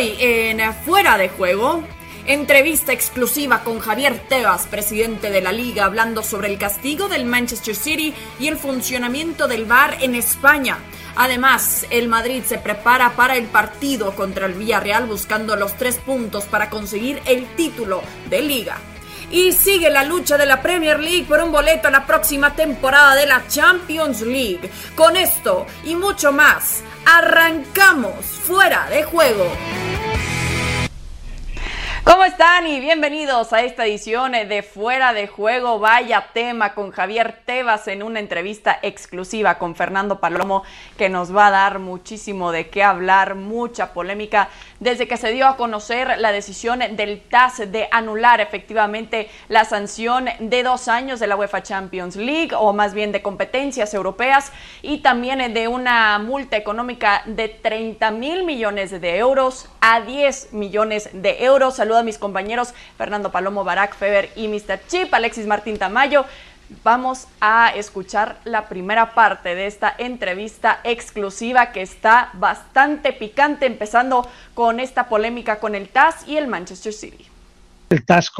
Hoy en Fuera de Juego, entrevista exclusiva con Javier Tebas, presidente de la liga, hablando sobre el castigo del Manchester City y el funcionamiento del VAR en España. Además, el Madrid se prepara para el partido contra el Villarreal buscando los tres puntos para conseguir el título de liga. Y sigue la lucha de la Premier League por un boleto a la próxima temporada de la Champions League. Con esto y mucho más, arrancamos fuera de juego. ¿Cómo están? Y bienvenidos a esta edición de Fuera de Juego. Vaya tema con Javier Tebas en una entrevista exclusiva con Fernando Palomo que nos va a dar muchísimo de qué hablar, mucha polémica desde que se dio a conocer la decisión del TAS de anular efectivamente la sanción de dos años de la UEFA Champions League o más bien de competencias europeas y también de una multa económica de 30 mil millones de euros a 10 millones de euros. Saludo a mis compañeros Fernando Palomo, Barack Feber y Mr. Chip, Alexis Martín Tamayo. Vamos a escuchar la primera parte de esta entrevista exclusiva que está bastante picante, empezando con esta polémica con el TAS y el Manchester City. El TAS.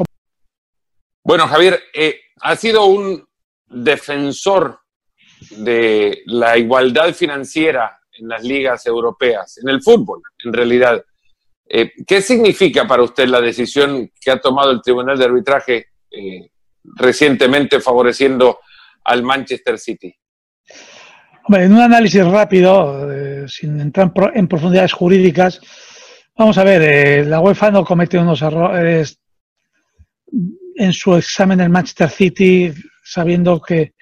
Bueno, Javier, eh, ha sido un defensor de la igualdad financiera en las ligas europeas, en el fútbol, en realidad. Eh, ¿Qué significa para usted la decisión que ha tomado el Tribunal de Arbitraje eh, recientemente favoreciendo al Manchester City? en un análisis rápido, eh, sin entrar en profundidades jurídicas, vamos a ver, eh, la UEFA no comete unos errores en su examen del Manchester City, sabiendo que,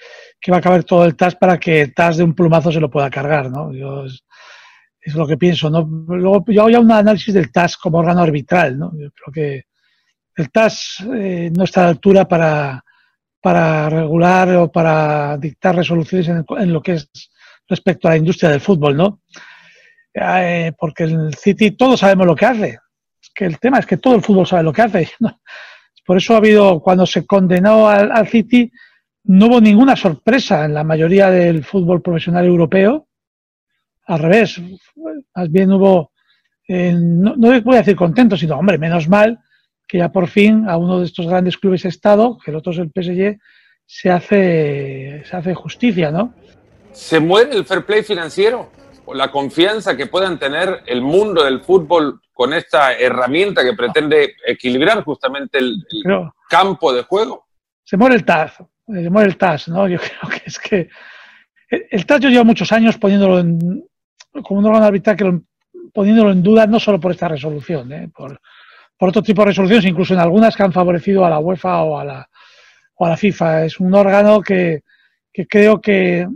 va a caber todo el TAS para que el TAS de un plumazo se lo pueda cargar, ¿no? Yo, es, lo que pienso, ¿no? Luego yo hago ya un análisis del TAS como órgano arbitral, ¿no? Yo creo que el TAS eh, no está a la altura para, para regular o para dictar resoluciones en, lo que es respecto a la industria del fútbol, ¿no? Eh, porque el City todos sabemos lo que hace. Es que el tema es que todo el fútbol sabe lo que hace. Por eso ha habido, cuando se condenó al, City, no hubo ninguna sorpresa en la mayoría del fútbol profesional europeo. Al revés, más bien hubo, eh, no, no voy a decir contento, sino, hombre, menos mal que ya por fin a uno de estos grandes clubes Estado, que el otro es el PSG, se hace, se hace justicia, ¿no? ¿Se muere el fair play financiero? ¿O la confianza que puedan tener el mundo del fútbol con esta herramienta que pretende equilibrar justamente el, campo de juego? Se muere el TAS, se muere el TAS, ¿no? Yo creo que es que el, TAS yo llevo muchos años poniéndolo en, como un órgano arbitral que poniéndolo en duda no solo por esta resolución, ¿eh? por, por otro tipo de resoluciones, incluso en algunas que han favorecido a la UEFA o a la, o a la FIFA. Es un órgano que, creo que,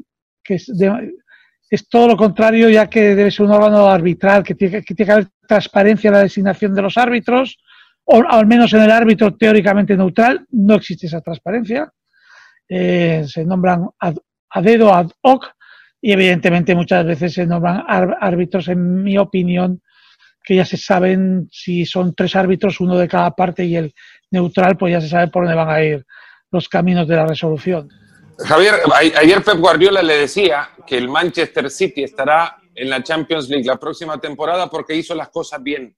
es, todo lo contrario, ya que debe ser un órgano arbitral, que tiene que, tiene que haber transparencia en la designación de los árbitros, o al menos en el árbitro teóricamente neutral, no existe esa transparencia. Eh, se nombran a dedo, ad hoc, y evidentemente muchas veces se nombran árbitros, en mi opinión, que ya se saben si son tres árbitros, uno de cada parte y el neutral, pues ya se sabe por dónde van a ir los caminos de la resolución. Javier, ayer Pep Guardiola le decía que el Manchester City estará en la Champions League la próxima temporada porque hizo las cosas bien.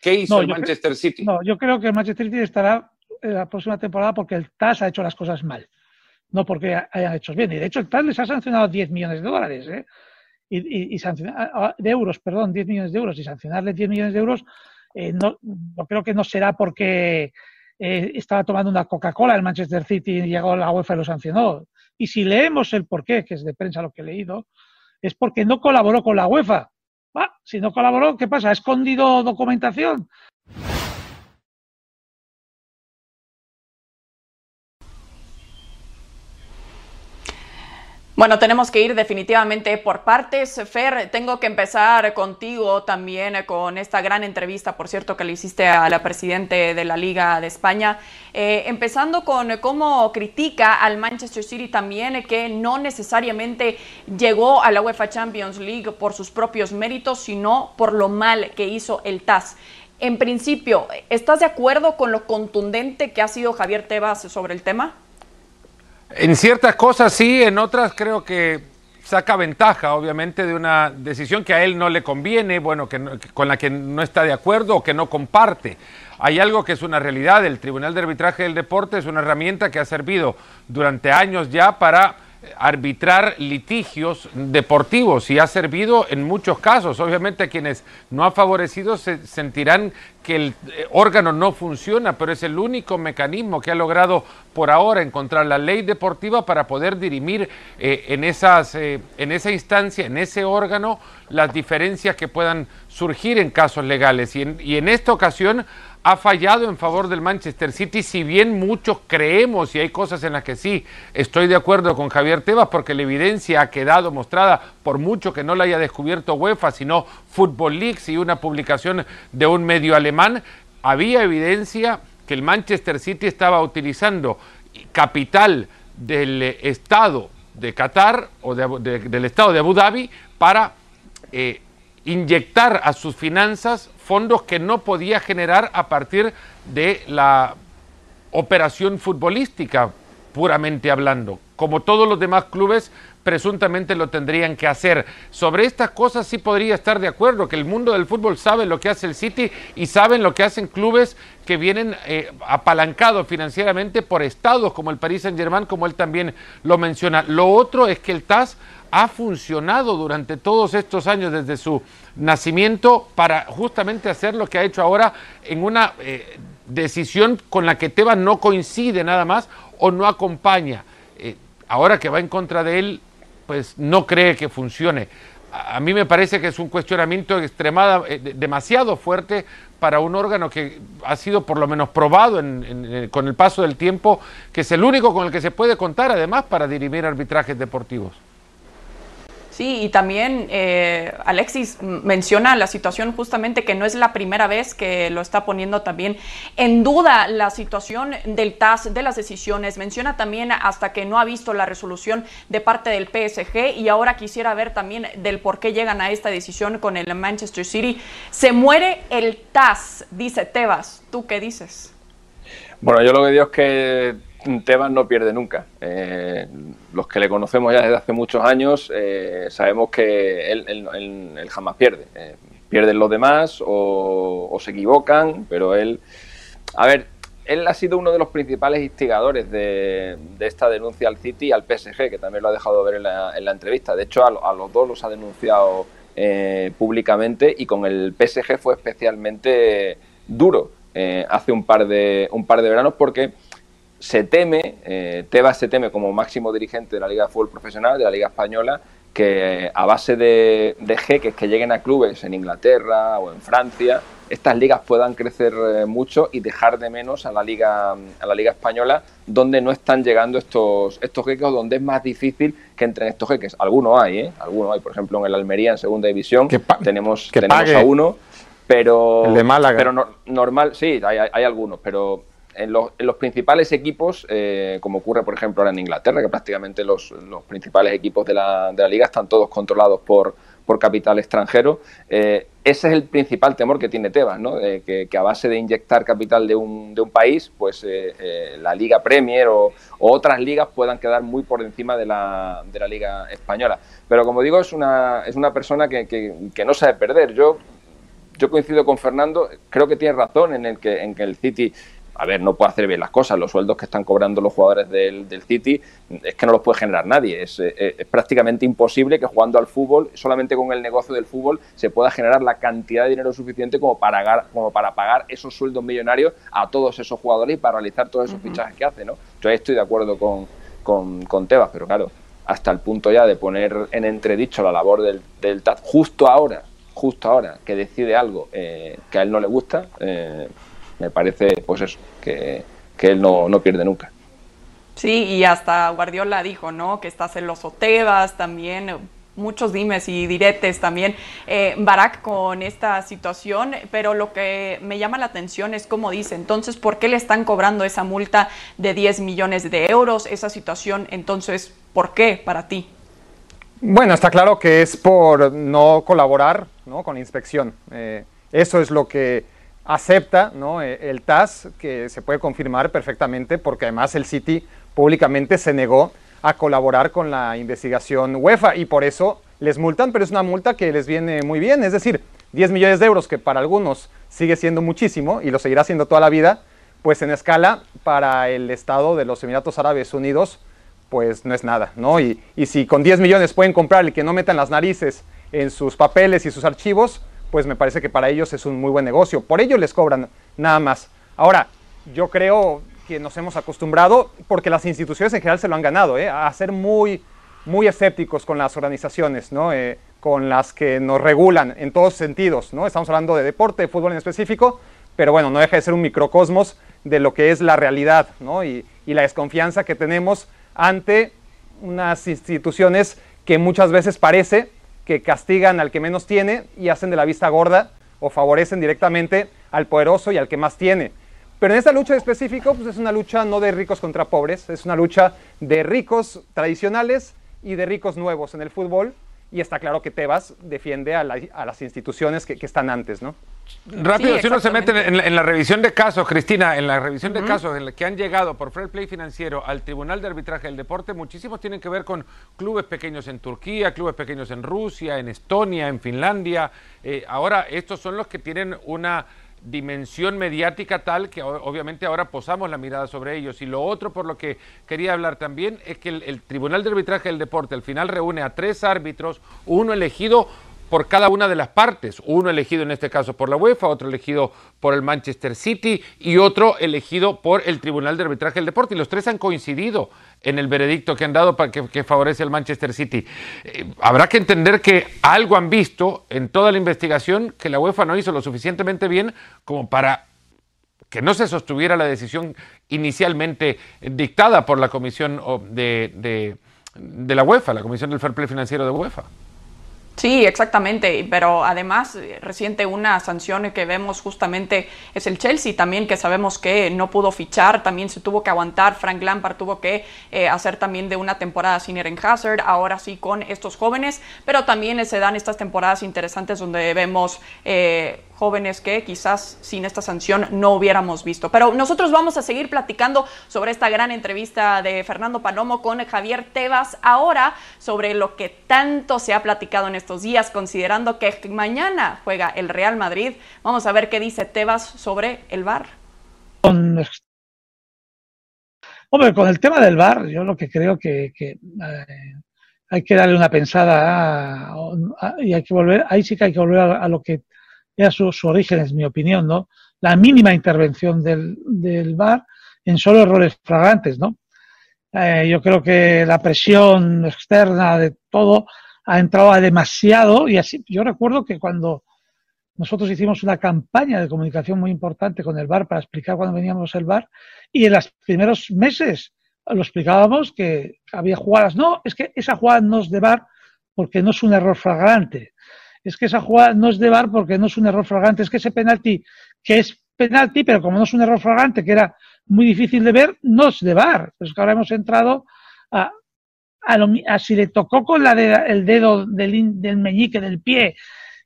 ¿Qué hizo el Manchester City? No, yo creo que el Manchester City estará en la próxima temporada porque el TAS ha hecho las cosas mal, no porque hayan hecho bien. Y de hecho el TAS les ha sancionado 10 millones de dólares. ¿eh? Y, sancionar, ah, ah, de euros, perdón, 10 millones de euros y sancionarle 10 millones de euros, eh, no, creo que no será porque eh, estaba tomando una Coca-Cola el Manchester City y llegó la UEFA y lo sancionó. Y si leemos el porqué, que es de prensa lo que he leído, es porque no colaboró con la UEFA. Ah, si no colaboró, ¿qué pasa? ¿Ha escondido documentación? Bueno, tenemos que ir definitivamente por partes. Fer, tengo que empezar contigo también con esta gran entrevista, por cierto, que le hiciste a la presidente de la Liga de España. Eh, empezando con cómo critica al Manchester City también, que no necesariamente llegó a la UEFA Champions League por sus propios méritos, sino por lo mal que hizo el TAS. En principio, ¿estás de acuerdo con lo contundente que ha sido Javier Tebas sobre el tema? En ciertas cosas sí, en otras creo que saca ventaja, obviamente, de una decisión que a él no le conviene, bueno, que con la que no está de acuerdo o que no comparte. Hay algo que es una realidad, el Tribunal de Arbitraje del Deporte es una herramienta que ha servido durante años ya para arbitrar litigios deportivos y ha servido en muchos casos. Obviamente quienes no ha favorecido se sentirán que el eh, órgano no funciona, pero es el único mecanismo que ha logrado por ahora encontrar la ley deportiva para poder dirimir eh, en, esas, eh, en esa instancia, en ese órgano, las diferencias que puedan surgir en casos legales. Y en, y en esta ocasión ha fallado en favor del Manchester City, si bien muchos creemos y hay cosas en las que sí estoy de acuerdo con Javier Tebas, porque la evidencia ha quedado mostrada, por mucho que no la haya descubierto UEFA, sino Football Leaks y una publicación de un medio alemán, había evidencia que el Manchester City estaba utilizando capital del Estado de Qatar o del Estado de Abu Dhabi para eh, inyectar a sus finanzas fondos que no podía generar a partir de la operación futbolística, puramente hablando, como todos los demás clubes presuntamente lo tendrían que hacer. Sobre estas cosas sí podría estar de acuerdo, que el mundo del fútbol sabe lo que hace el City y saben lo que hacen clubes que vienen eh, apalancados financieramente por estados como el Paris Saint Germain, como él también lo menciona. Lo otro es que el TAS ha funcionado durante todos estos años desde su nacimiento para justamente hacer lo que ha hecho ahora en una eh, decisión con la que Tebas no coincide nada más o no acompaña. Eh, ahora que va en contra de él, pues no cree que funcione. A, mí me parece que es un cuestionamiento extremada, eh, demasiado fuerte para un órgano que ha sido por lo menos probado con el paso del tiempo, que es el único con el que se puede contar además para dirimir arbitrajes deportivos. Sí, y también eh, Alexis menciona la situación justamente que no es la primera vez que lo está poniendo también en duda la situación del TAS, de las decisiones. Menciona también hasta que no ha visto la resolución de parte del PSG y ahora quisiera ver también del por qué llegan a esta decisión con el Manchester City. Se muere el TAS, dice Tebas. ¿Tú qué dices? Bueno, yo lo que digo es que Tebas no pierde nunca. Eh, los que le conocemos ya desde hace muchos años eh, sabemos que él, jamás pierde. Eh, pierden los demás o, se equivocan, pero él... A ver, él ha sido uno de los principales instigadores de, esta denuncia al City y al PSG, que también lo ha dejado ver en la, entrevista. De hecho, a, los dos los ha denunciado públicamente y con el PSG fue especialmente duro hace un par de, un par de veranos porque se teme, eh, Tebas se teme como máximo dirigente de la Liga de Fútbol Profesional, de la Liga Española, que a base de, jeques que lleguen a clubes en Inglaterra o en Francia, estas ligas puedan crecer eh, mucho y dejar de menos a la liga a la liga española donde no están llegando estos estos jeques o donde es más difícil que entren estos jeques. Algunos hay ¿eh? algunos hay. Por ejemplo en el Almería en segunda división tenemos tenemos a uno pero pero normal sí hay, hay algunos pero en los, principales equipos, eh, como ocurre por ejemplo ahora en Inglaterra, que prácticamente los, principales equipos de la, de la, liga están todos controlados por, por capital extranjero, eh, ese es el principal temor que tiene Tebas, ¿no? que, a base de inyectar capital de un, de un país, pues eh, la Liga Premier o, otras ligas puedan quedar muy por encima de la, de la Liga Española. Pero como digo, es una, es una persona que, que, no sabe perder. Yo yo coincido con Fernando, creo que tiene razón en el que, en que el City a ver, no puede hacer bien las cosas. Los sueldos que están cobrando los jugadores del, City es que no los puede generar nadie. Eh, es, prácticamente imposible que jugando al fútbol, solamente con el negocio del fútbol, se pueda generar la cantidad de dinero suficiente como para, pagar, como para pagar esos sueldos millonarios a todos esos jugadores y para realizar todos esos fichajes que hace. ¿no? Yo ahí estoy de acuerdo con, con, Tebas, pero claro, hasta el punto ya de poner en entredicho la labor del, del TAT justo ahora, justo ahora que decide algo eh, que a él no le gusta. Eh, me parece, pues eso, que, él no, pierde nunca. Sí, y hasta Guardiola dijo, ¿no? Que estás en los Otebas también, muchos dimes y diretes también, eh, Barak con esta situación, pero lo que me llama la atención es cómo dice, entonces, ¿por qué le están cobrando esa multa de 10 millones de euros? Esa situación, entonces, ¿por qué para ti? Bueno, está claro que es por no colaborar ¿no? con inspección. Eh, eso es lo que acepta ¿no? Eh, el TAS, que se puede confirmar perfectamente, porque además el City públicamente se negó a colaborar con la investigación UEFA y por eso les multan, pero es una multa que les viene muy bien, es decir, 10 millones de euros, que para algunos sigue siendo muchísimo y lo seguirá siendo toda la vida, pues en escala para el Estado de los Emiratos Árabes Unidos, pues no es nada, ¿no? Y, y si con 10 millones pueden comprar y que no metan las narices en sus papeles y sus archivos, pues me parece que para ellos es un muy buen negocio. Por ello les cobran nada más. Ahora, yo creo que nos hemos acostumbrado, porque las instituciones en general se lo han ganado, ¿eh? a ser muy, muy escépticos con las organizaciones, ¿no? Eh, con las que nos regulan en todos sentidos. ¿no? Estamos hablando de deporte, de fútbol en específico, pero bueno, no deja de ser un microcosmos de lo que es la realidad ¿no? y, y la desconfianza que tenemos ante unas instituciones que muchas veces parece que castigan al que menos tiene y hacen de la vista gorda o favorecen directamente al poderoso y al que más tiene. Pero en esta lucha específico, pues es una lucha no de ricos contra pobres, es una lucha de ricos tradicionales y de ricos nuevos en el fútbol. Y está claro que Tebas defiende a, la, a las instituciones que, que, están antes, ¿no? Rápido, sí, si uno se mete en la, en la, revisión de casos, Cristina, en la revisión de uh -huh. casos en la que han llegado por fair play financiero al Tribunal de Arbitraje del Deporte, muchísimos tienen que ver con clubes pequeños en Turquía, clubes pequeños en Rusia, en Estonia, en Finlandia. Eh, ahora, estos son los que tienen una dimensión mediática tal que obviamente ahora posamos la mirada sobre ellos. Y lo otro por lo que quería hablar también es que el, el, Tribunal de Arbitraje del Deporte al final reúne a tres árbitros, uno elegido por cada una de las partes, uno elegido en este caso por la UEFA, otro elegido por el Manchester City y otro elegido por el Tribunal de Arbitraje del Deporte. Y los tres han coincidido en el veredicto que han dado para que, favorece al Manchester City. Eh, habrá que entender que algo han visto en toda la investigación que la UEFA no hizo lo suficientemente bien como para que no se sostuviera la decisión inicialmente dictada por la comisión de, de, de la UEFA, la comisión del Fair Play Financiero de UEFA. Sí, exactamente, pero además reciente una sanción que vemos justamente es el Chelsea también, que sabemos que no pudo fichar, también se tuvo que aguantar, Frank Lampard tuvo que eh, hacer también de una temporada sin Eren Hazard, ahora sí con estos jóvenes, pero también se dan estas temporadas interesantes donde vemos eh, jóvenes que quizás sin esta sanción no hubiéramos visto. Pero nosotros vamos a seguir platicando sobre esta gran entrevista de Fernando Palomo con Javier Tebas ahora sobre lo que tanto se ha platicado en estos días, considerando que mañana juega el Real Madrid. Vamos a ver qué dice Tebas sobre el VAR. Hombre, con el tema del VAR, yo lo que creo que, que eh, hay que darle una pensada a, a, y hay que volver, ahí sí que hay que volver a, a lo que era su, su, origen, es mi opinión, ¿no? La mínima intervención del, del VAR en solo errores flagrantes, ¿no? Eh, yo creo que la presión externa de todo ha entrado demasiado y así, yo recuerdo que cuando nosotros hicimos una campaña de comunicación muy importante con el VAR para explicar cuando veníamos el VAR y en los primeros meses lo explicábamos que había jugadas, no, es que esa jugada no es de VAR porque no es un error flagrante, es que esa jugada no es de VAR porque no es un error flagrante, es que ese penalti, que es penalti, pero como no es un error flagrante, que era muy difícil de ver, no es de VAR. Pues que ahora hemos entrado a, a, lo, a si le tocó con la de, el dedo del, del, meñique del pie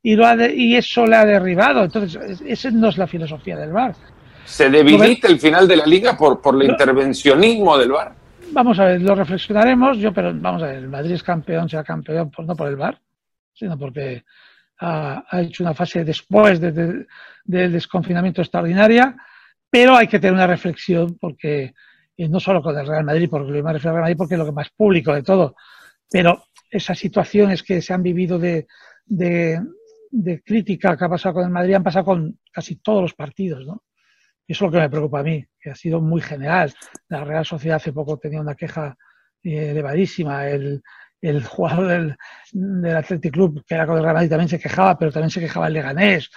y, lo ha de, y eso le ha derribado. Entonces, esa no es la filosofía del VAR. ¿Se debilita el final de la liga por, por el intervencionismo del VAR? Vamos a ver, lo reflexionaremos, yo, pero vamos a ver, el Madrid es campeón, será campeón, por, no por el VAR, sino porque ha, ha hecho una fase después del de, de desconfinamiento extraordinaria, pero hay que tener una reflexión porque eh, no solo con el Real Madrid, porque me refiero al Real Madrid porque es lo que más público de todo, pero esas situaciones que se han vivido de, de, de, crítica que ha pasado con el Madrid han pasado con casi todos los partidos, ¿no? Y eso es lo que me preocupa a mí, que ha sido muy general. La Real Sociedad hace poco tenía una queja eh, elevadísima, el, el jugador del, del Athletic Club, que era con el Real Madrid, también se quejaba, pero también se quejaba el Leganés.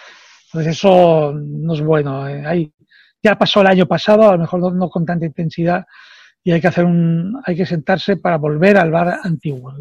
Entonces eso no es bueno. Eh. Hay, ya pasó el año pasado, a lo mejor no, con tanta intensidad, y hay que hacer un, hay que sentarse para volver al bar antiguo.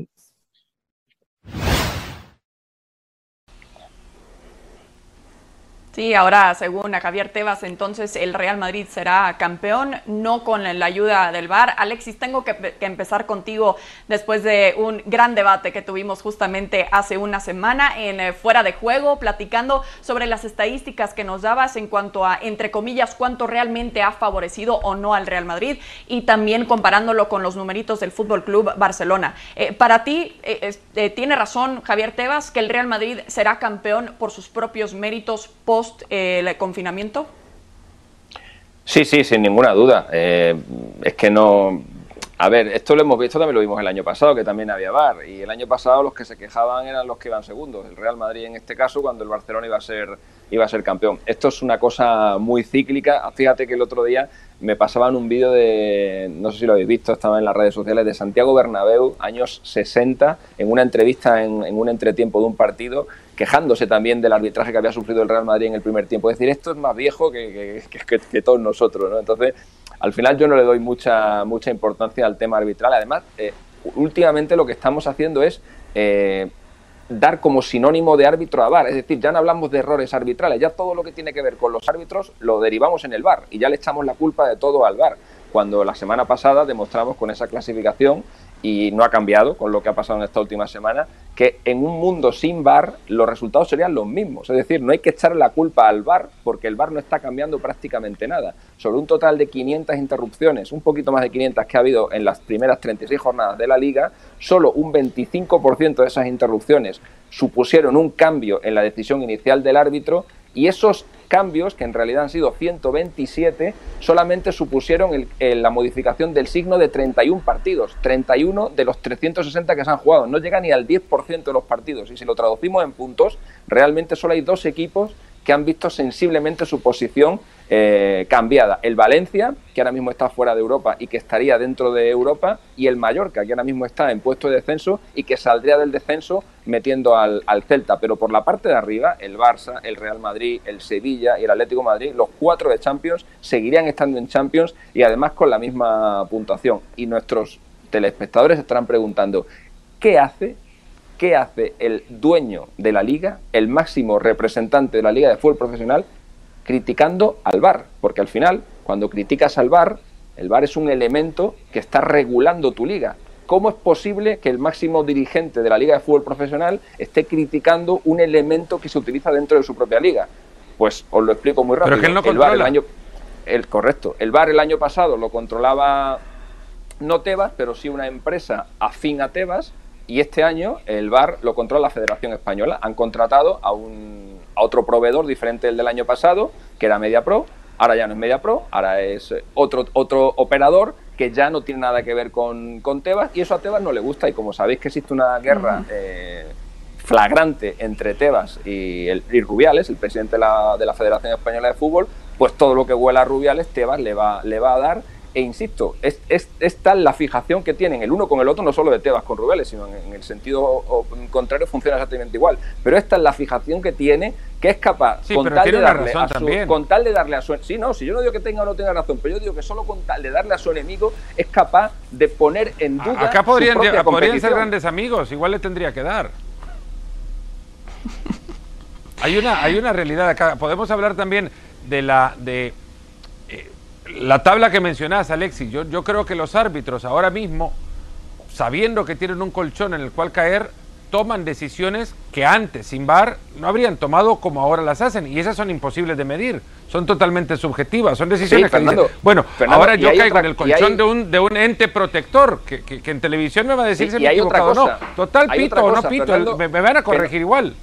Sí, ahora según Javier Tebas, entonces el Real Madrid será campeón, no con la ayuda del VAR. Alexis, tengo que, empezar contigo después de un gran debate que tuvimos justamente hace una semana en eh, Fuera de Juego, platicando sobre las estadísticas que nos dabas en cuanto a, entre comillas, cuánto realmente ha favorecido o no al Real Madrid y también comparándolo con los numeritos del Fútbol Club Barcelona. Eh, para ti, eh, ¿tiene razón Javier Tebas que el Real Madrid será campeón por sus propios méritos post eh, el confinamiento? Sí, sí, sin ninguna duda. Eh, es que no. A ver, esto lo hemos visto, también lo vimos el año pasado, que también había VAR. Y el año pasado los que se quejaban eran los que iban segundos. El Real Madrid en este caso, cuando el Barcelona iba a ser, iba a ser campeón. Esto es una cosa muy cíclica. Fíjate que el otro día me pasaban un vídeo de, no sé si lo habéis visto, estaba en las redes sociales, de Santiago Bernabéu, años 60, en una entrevista en, en un entretiempo de un partido, quejándose también del arbitraje que había sufrido el Real Madrid en el primer tiempo. Es decir, esto es más viejo que, que, todos nosotros, ¿no? Entonces, al final yo no le doy mucha, mucha importancia al tema arbitral. Además, eh, últimamente lo que estamos haciendo es eh, dar como sinónimo de árbitro a VAR. Es decir, ya no hablamos de errores arbitrales, ya todo lo que tiene que ver con los árbitros lo derivamos en el VAR y ya le echamos la culpa de todo al VAR. Cuando la semana pasada demostramos con esa clasificación y no ha cambiado con lo que ha pasado en esta última semana, que en un mundo sin VAR los resultados serían los mismos. Es decir, no hay que echarle la culpa al VAR porque el VAR no está cambiando prácticamente nada. Sobre un total de 500 interrupciones, un poquito más de 500 que ha habido en las primeras 36 jornadas de la liga, solo un 25% de esas interrupciones supusieron un cambio en la decisión inicial del árbitro y esos cambios, que en realidad han sido 127, solamente supusieron la modificación del signo de 31 partidos, 31 de los 360 que se han jugado. No llega ni al 10% de los partidos. Y si lo traducimos en puntos, realmente solo hay dos equipos que han visto sensiblemente su posición eh, cambiada. El Valencia, que ahora mismo está fuera de Europa y que estaría dentro de Europa, y el Mallorca, que ahora mismo está en puesto de descenso y que saldría del descenso metiendo al, Celta. Pero por la parte de arriba, el Barça, el Real Madrid, el Sevilla y el Atlético Madrid, los cuatro de Champions, seguirían estando en Champions y además con la misma puntuación. Y nuestros telespectadores estarán preguntando, ¿qué hace ¿qué hace el dueño de la liga, el máximo representante de la liga de fútbol profesional, criticando al VAR? Porque al final, cuando criticas al VAR, el VAR es un elemento que está regulando tu liga. ¿Cómo es posible que el máximo dirigente de la liga de fútbol profesional esté criticando un elemento que se utiliza dentro de su propia liga? Pues os lo explico muy rápido. Pero que él no el VAR el año el correcto, el VAR el año pasado lo controlaba no Tebas, pero sí una empresa afín a Tebas y este año el VAR lo controla la Federación Española. Han contratado a, un, a otro proveedor diferente del del año pasado, que era MediaPro. Ahora ya no es MediaPro, ahora es otro, otro operador que ya no tiene nada que ver con, con Tebas y eso a Tebas no le gusta y como sabéis que existe una guerra eh, flagrante entre Tebas y, el, Rubiales, el presidente de la, de la, Federación Española de Fútbol, pues todo lo que huela a Rubiales Tebas le va, le va a dar e insisto, es, es, tal la fijación que tienen el uno con el otro, no solo de Tebas con Rubeles, sino en, el sentido contrario funciona exactamente igual. Pero esta es la fijación que tiene, que es capaz, con, tal de darle a su, con tal de darle a su Sí, no, si yo no digo que tenga o no tenga razón, pero yo digo que solo con tal de darle a su enemigo es capaz de poner en duda. Acá podrían, podrían ser grandes amigos, igual le tendría que dar. hay una, hay una realidad acá. Podemos hablar también de la. de la tabla que mencionás, Alexis, yo, yo creo que los árbitros ahora mismo, sabiendo que tienen un colchón en el cual caer, toman decisiones que antes, sin VAR, no habrían tomado como ahora las hacen. Y esas son imposibles de medir. Son totalmente subjetivas. Son decisiones que bueno, ahora yo caigo en el colchón de, un, de un ente protector que, que, en televisión me va a decir si me he equivocado o no. Total, pito o no pito. me, van a corregir igual.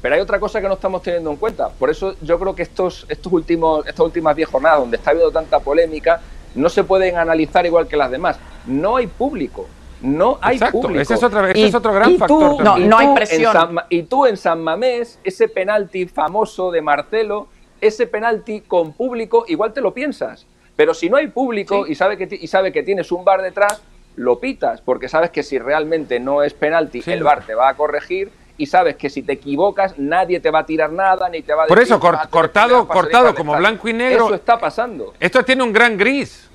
Pero hay otra cosa que no estamos teniendo en cuenta. Por eso yo creo que estos, estos últimos, estas últimas 10 jornadas donde está habiendo tanta polémica no se pueden analizar igual que las demás. No hay público. No hay público. Ese es, ese es otro gran factor. no, no hay presión. y tú en San Mamés, ese penalti famoso de Marcelo, ese penalti con público, igual te lo piensas. Pero si no hay público y, sabe que, y sabe que tienes un bar detrás, lo pitas, porque sabes que si realmente no es penalti, el bar te va a corregir y sabes que si te equivocas nadie te va a tirar nada ni te va a Por eso cortado cortado como blanco y negro. Eso está pasando. Esto tiene un gran gris.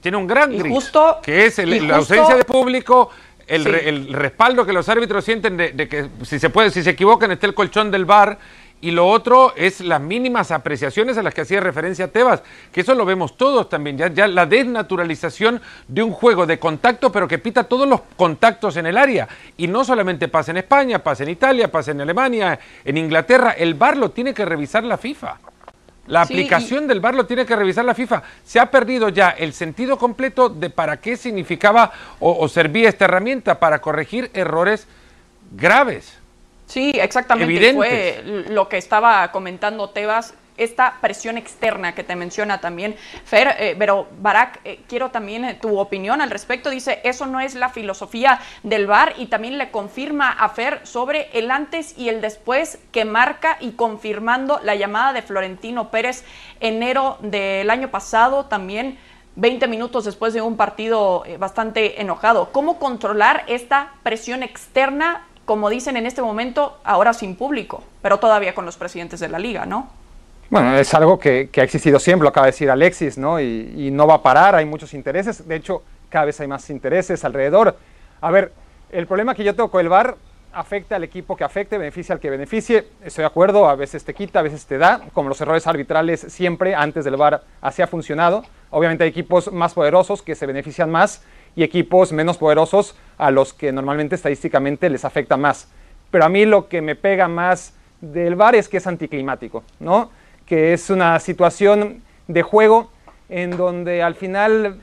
Tiene un gran gris, justo, que es la ausencia de público, el, respaldo que los árbitros sienten de, que si se puede si se equivocan esté el colchón del bar y lo otro es las mínimas apreciaciones a las que hacía referencia Tebas, que eso lo vemos todos también, ya, ya la desnaturalización de un juego de contacto, pero que pita todos los contactos en el área. Y no solamente pasa en España, pasa en Italia, pasa en Alemania, en Inglaterra, el VAR lo tiene que revisar la FIFA. La aplicación del VAR lo tiene que revisar la FIFA. Se ha perdido ya el sentido completo de para qué significaba o servía esta herramienta para corregir errores graves. Sí, exactamente. Fue lo que estaba comentando Tebas esta presión externa que te menciona también Fer, eh, pero Barak, eh, quiero también eh, tu opinión al respecto. Dice, eso no es la filosofía del VAR y también le confirma a Fer sobre el antes y el después que marca y confirmando la llamada de Florentino Pérez enero del año pasado también. 20 minutos después de un partido bastante enojado. ¿Cómo controlar esta presión externa como dicen en este momento, ahora sin público, pero todavía con los presidentes de la liga, ¿no? Bueno, es algo que, ha existido siempre, lo acaba de decir Alexis, ¿no? Y, no va a parar, hay muchos intereses, de hecho, cada vez hay más intereses alrededor. A ver, el problema que yo tengo con el VAR afecta al equipo que afecte, beneficia al que beneficie, estoy de acuerdo, a veces te quita, a veces te da, como los errores arbitrales siempre antes del VAR así ha funcionado. Obviamente hay equipos más poderosos que se benefician más y equipos menos poderosos a los que normalmente estadísticamente les afecta más. Pero a mí lo que me pega más del VAR es que es anticlimático, ¿no? Que es una situación de juego en donde al final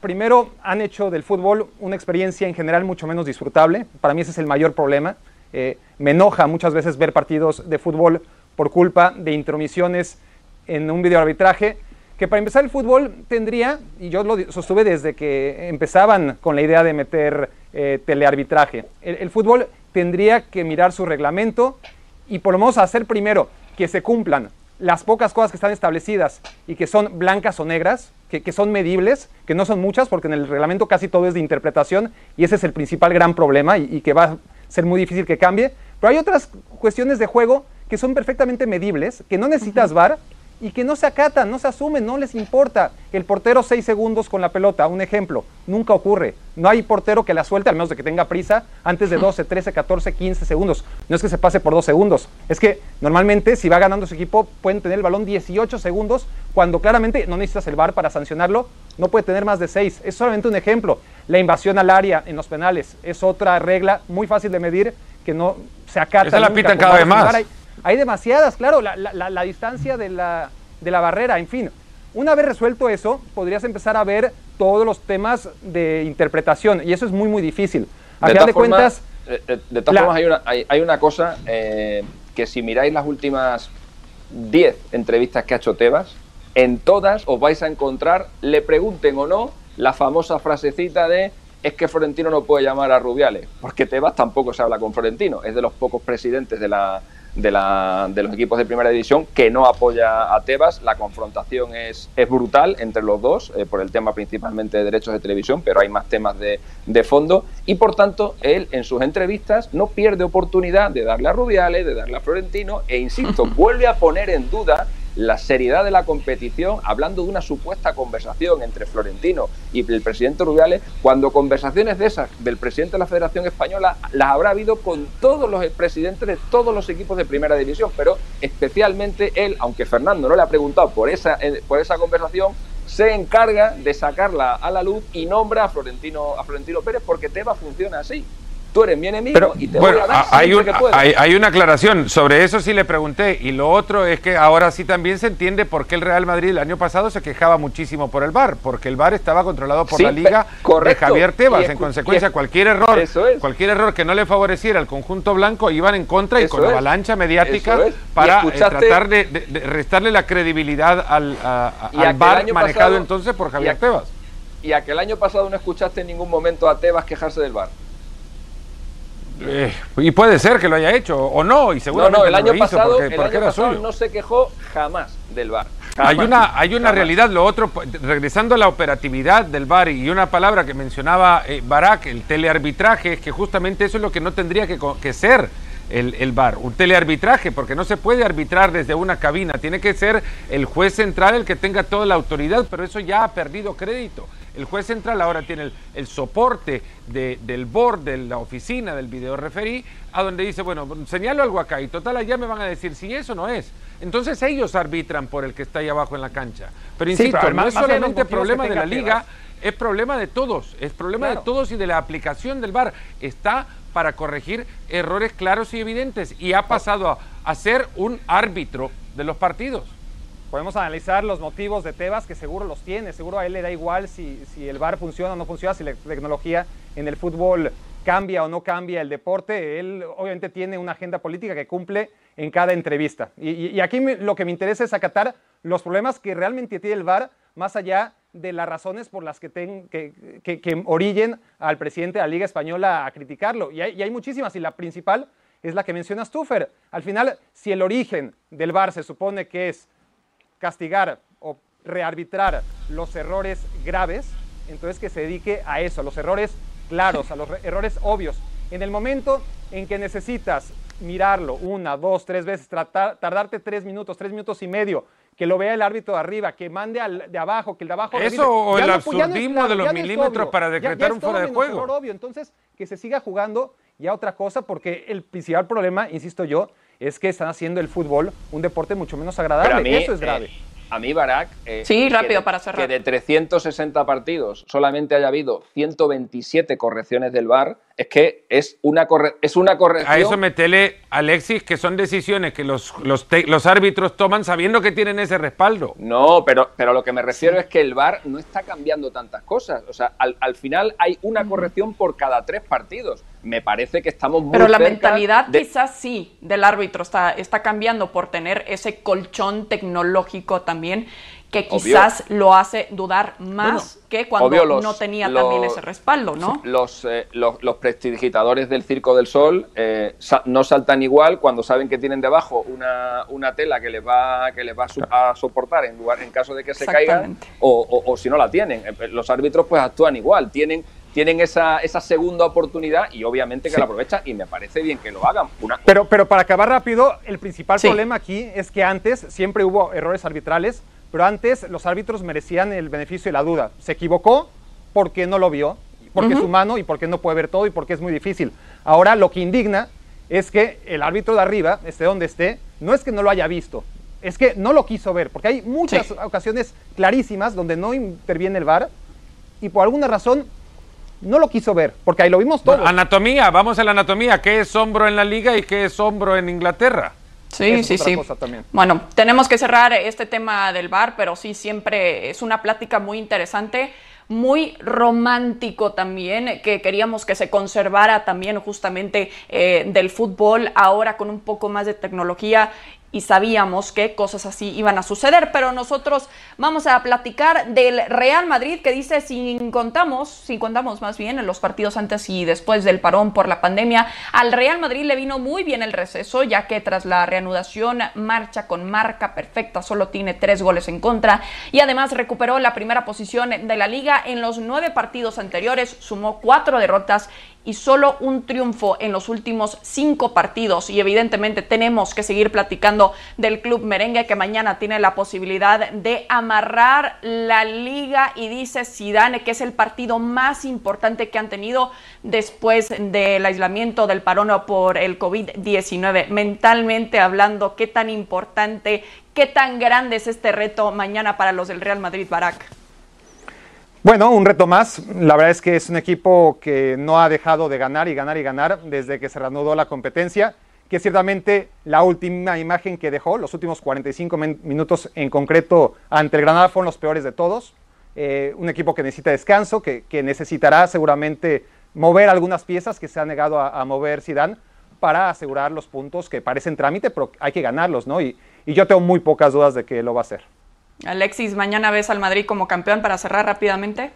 primero han hecho del fútbol una experiencia en general mucho menos disfrutable. Para mí ese es el mayor problema. Eh, me enoja muchas veces ver partidos de fútbol por culpa de intromisiones en un videoarbitraje que para empezar el fútbol tendría, y yo lo sostuve desde que empezaban con la idea de meter eh, telearbitraje, el, fútbol tendría que mirar su reglamento y por lo menos hacer primero que se cumplan las pocas cosas que están establecidas y que son blancas o negras, que, son medibles, que no son muchas, porque en el reglamento casi todo es de interpretación y ese es el principal gran problema y, que va a ser muy difícil que cambie. Pero hay otras cuestiones de juego que son perfectamente medibles, que no necesitas VAR y que no se acatan, no se asumen, no les importa. El portero seis segundos con la pelota, un ejemplo, nunca ocurre. No hay portero que la suelte, al menos de que tenga prisa, antes de 12, 13, 14, 15 segundos. No es que se pase por dos segundos, es que normalmente si va ganando su equipo pueden tener el balón 18 segundos, cuando claramente no necesitas el VAR para sancionarlo, no puede tener más de 6. Es solamente un ejemplo. La invasión al área en los penales es otra regla muy fácil de medir que no se acata. Esa la pitan cada vez más. Hay demasiadas, claro, la, distancia de la, barrera, en fin. Una vez resuelto eso, podrías empezar a ver todos los temas de interpretación y eso es muy, muy difícil. A de, de cuentas... Eh, eh, de, todas formas, hay una, hay, una cosa eh, que si miráis las últimas 10 entrevistas que ha hecho Tebas, en todas os vais a encontrar, le pregunten o no, la famosa frasecita de es que Florentino no puede llamar a Rubiales, porque Tebas tampoco se habla con Florentino, es de los pocos presidentes de la, de, la, de los equipos de primera división que no apoya a Tebas. La confrontación es, es brutal entre los dos, eh, por el tema principalmente de derechos de televisión, pero hay más temas de, de, fondo. Y por tanto, él en sus entrevistas no pierde oportunidad de darle a Rubiales, de darle a Florentino, e insisto, vuelve a poner en duda la seriedad de la competición, hablando de una supuesta conversación entre Florentino y el presidente Rubiales, cuando conversaciones de esas del presidente de la Federación Española las habrá habido con todos los presidentes de todos los equipos de primera división, pero especialmente él, aunque Fernando no le ha preguntado por esa, eh, por esa conversación, se encarga de sacarla a la luz y nombra a Florentino, a Florentino Pérez porque Teba funciona así tú eres mi enemigo y te bueno, voy a dar hay, hay, hay, una aclaración, sobre eso sí le pregunté, y lo otro es que ahora sí también se entiende por qué el Real Madrid el año pasado se quejaba muchísimo por el VAR, porque el VAR estaba controlado por la Liga de Javier Tebas, en consecuencia cualquier error, cualquier error que no le favoreciera al conjunto blanco iban en contra y con la avalancha mediática para eh, tratar de, restarle la credibilidad al, al VAR manejado entonces por Javier Tebas. Y a que el año pasado no escuchaste en ningún momento a Tebas quejarse del VAR. Eh, y puede ser que lo haya hecho o no, y seguramente no, no, el año pasado, el año pasado no se quejó jamás del VAR. Hay una, hay una realidad, lo otro, regresando a la operatividad del VAR y una palabra que mencionaba eh, Barak, el telearbitraje, es que justamente eso es lo que no tendría que, que ser. El, el VAR, un telearbitraje, porque no se puede arbitrar desde una cabina, tiene que ser el juez central el que tenga toda la autoridad, pero eso ya ha perdido crédito. El juez central ahora tiene el, soporte del board, de la oficina, del video referí, a donde dice, bueno, señalo algo acá y total allá me van a decir si eso no es. Entonces ellos arbitran por el que está ahí abajo en la cancha. Pero insisto, no es solamente problema de la liga, es problema de todos, es problema de todos y de la aplicación del VAR. Está para corregir errores claros y evidentes y ha pasado a ser un árbitro de los partidos. Podemos analizar los motivos de Tebas, que seguro los tiene, seguro a él le da igual si, si el VAR funciona o no funciona, si la tecnología en el fútbol cambia o no cambia el deporte. Él obviamente tiene una agenda política que cumple en cada entrevista. Y, aquí lo que me interesa es acatar los problemas que realmente tiene el VAR, más allá de las razones por las que, que, orillen al presidente de la Liga Española a criticarlo. Y hay, muchísimas, y la principal es la que mencionas tú, Fer. Al final, si el origen del VAR se supone que es castigar o rearbitrar los errores graves, entonces que se dedique a eso, los errores claros, a los errores obvios. En el momento en que necesitas mirarlo una, dos, tres veces, tratar, tardarte tres minutos, tres minutos y medio, que lo vea el árbitro de arriba, que mande al de abajo, que el de abajo... Eso o el absurdismo de los milímetros para decretar un fuera de juego. Obvio. Entonces, que se siga jugando ya otra cosa, porque el principal problema, insisto yo, es que están haciendo el fútbol un deporte mucho menos agradable. Eso es grave. Eh, a mí, Barak, eh, sí, rápido para cerrar. que de 360 partidos solamente haya habido 127 correcciones del VAR, es que es una, es una corrección. A eso metele, Alexis, que son decisiones que los, los, los, árbitros toman sabiendo que tienen ese respaldo. No, pero, pero lo que me refiero es que el VAR no está cambiando tantas cosas. O sea, al, al final hay una corrección por cada tres partidos. Me parece que estamos muy Pero la mentalidad quizás sí del árbitro está, está cambiando por tener ese colchón tecnológico también que quizás lo hace dudar más que cuando no tenía también ese respaldo, ¿no? Los, eh, los, los, prestidigitadores del Circo del Sol eh, no saltan igual cuando saben que tienen debajo una, una tela que les va, que les va a, soportar en, lugar, en caso de que se caigan o, o, si no la tienen. Eh, los árbitros pues actúan igual, tienen tienen esa, esa, segunda oportunidad y obviamente que la aprovechan y me parece bien que lo hagan. Pero, pero para acabar rápido, el principal problema aquí es que antes siempre hubo errores arbitrales pero antes los árbitros merecían el beneficio de la duda. Se equivocó porque no lo vio, porque es humano y porque no puede ver todo y porque es muy difícil. Ahora lo que indigna es que el árbitro de arriba, esté donde esté, no es que no lo haya visto, es que no lo quiso ver, porque hay muchas ocasiones clarísimas donde no interviene el VAR y por alguna razón no lo quiso ver, porque ahí lo vimos todo. anatomía, vamos a la anatomía. ¿Qué es hombro en la liga y qué es hombro en Inglaterra? Sí, sí, sí. Bueno, tenemos que cerrar este tema del bar, pero sí, siempre es una plática muy interesante, muy romántico también, que queríamos que se conservara también justamente eh, del fútbol, ahora con un poco más de tecnología y sabíamos que cosas así iban a suceder, pero nosotros vamos a platicar del Real Madrid que dice si contamos, si contamos más bien en los partidos antes y después del parón por la pandemia, al Real Madrid le vino muy bien el receso, ya que tras la reanudación marcha con marca perfecta, solo tiene tres goles en contra y además recuperó la primera posición de la liga en los nueve partidos anteriores, sumó cuatro derrotas y solo un triunfo en los últimos cinco partidos. Y evidentemente tenemos que seguir platicando del club merengue que mañana tiene la posibilidad de amarrar la liga y dice Zidane que es el partido más importante que han tenido después del aislamiento del parón por el COVID-19. Mentalmente hablando, qué tan importante, qué tan grande es este reto mañana para los del Real Madrid, Barak. Bueno, un reto más. La verdad es que es un equipo que no ha dejado de ganar y ganar y ganar desde que se reanudó la competencia, que ciertamente la última imagen que dejó, los últimos 45 minutos en concreto ante el Granada fueron los peores de todos. Eh, un equipo que necesita descanso, que, necesitará seguramente mover algunas piezas que se ha negado a, mover Zidane para asegurar los puntos que parecen trámite, pero hay que ganarlos, ¿no? y yo tengo muy pocas dudas de que lo va a hacer. Alexis, mañana ves al Madrid como campeón para cerrar rápidamente.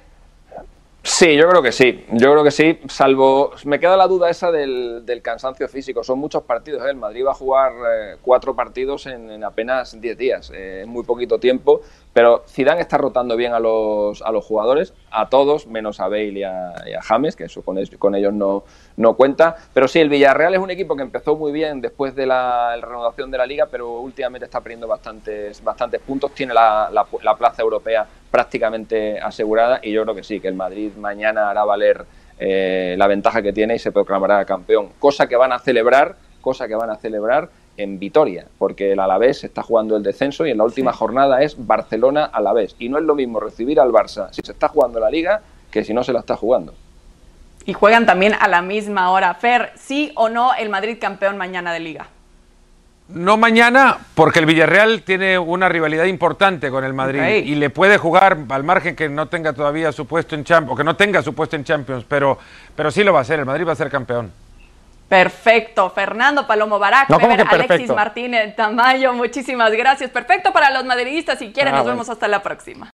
Sí, yo creo que sí, yo creo que sí, salvo me queda la duda esa del, cansancio físico, son muchos partidos, ¿eh? el Madrid va a jugar eh, cuatro partidos en, apenas diez días, eh, es muy poquito tiempo, pero Zidane está rotando bien a los, a los jugadores, a todos, menos a Bale y a, James, que eso con, ellos no, no, cuenta. Pero sí, el Villarreal es un equipo que empezó muy bien después de la, renovación de la liga, pero últimamente está perdiendo bastantes, bastantes puntos. Tiene la, la, plaza europea prácticamente asegurada y yo creo que sí, que el Madrid mañana hará valer eh, la ventaja que tiene y se proclamará campeón. Cosa que van a celebrar, cosa que van a celebrar en Vitoria, porque el Alavés está jugando el descenso y en la última jornada es Barcelona-Alavés. Y no es lo mismo recibir al Barça si se está jugando la liga que si no se la está jugando. Y juegan también a la misma hora. Fer, ¿sí o no el Madrid campeón mañana de liga? No mañana, porque el Villarreal tiene una rivalidad importante con el Madrid y le puede jugar al margen que no tenga todavía su puesto en Champions, o que no tenga su puesto en Champions, pero, pero sí lo va a hacer, el Madrid va a ser campeón. Perfecto, Fernando Palomo Barac, no, Alexis Martínez Tamayo, muchísimas gracias. Perfecto para los madridistas, si quieren, ah, nos vemos hasta la próxima.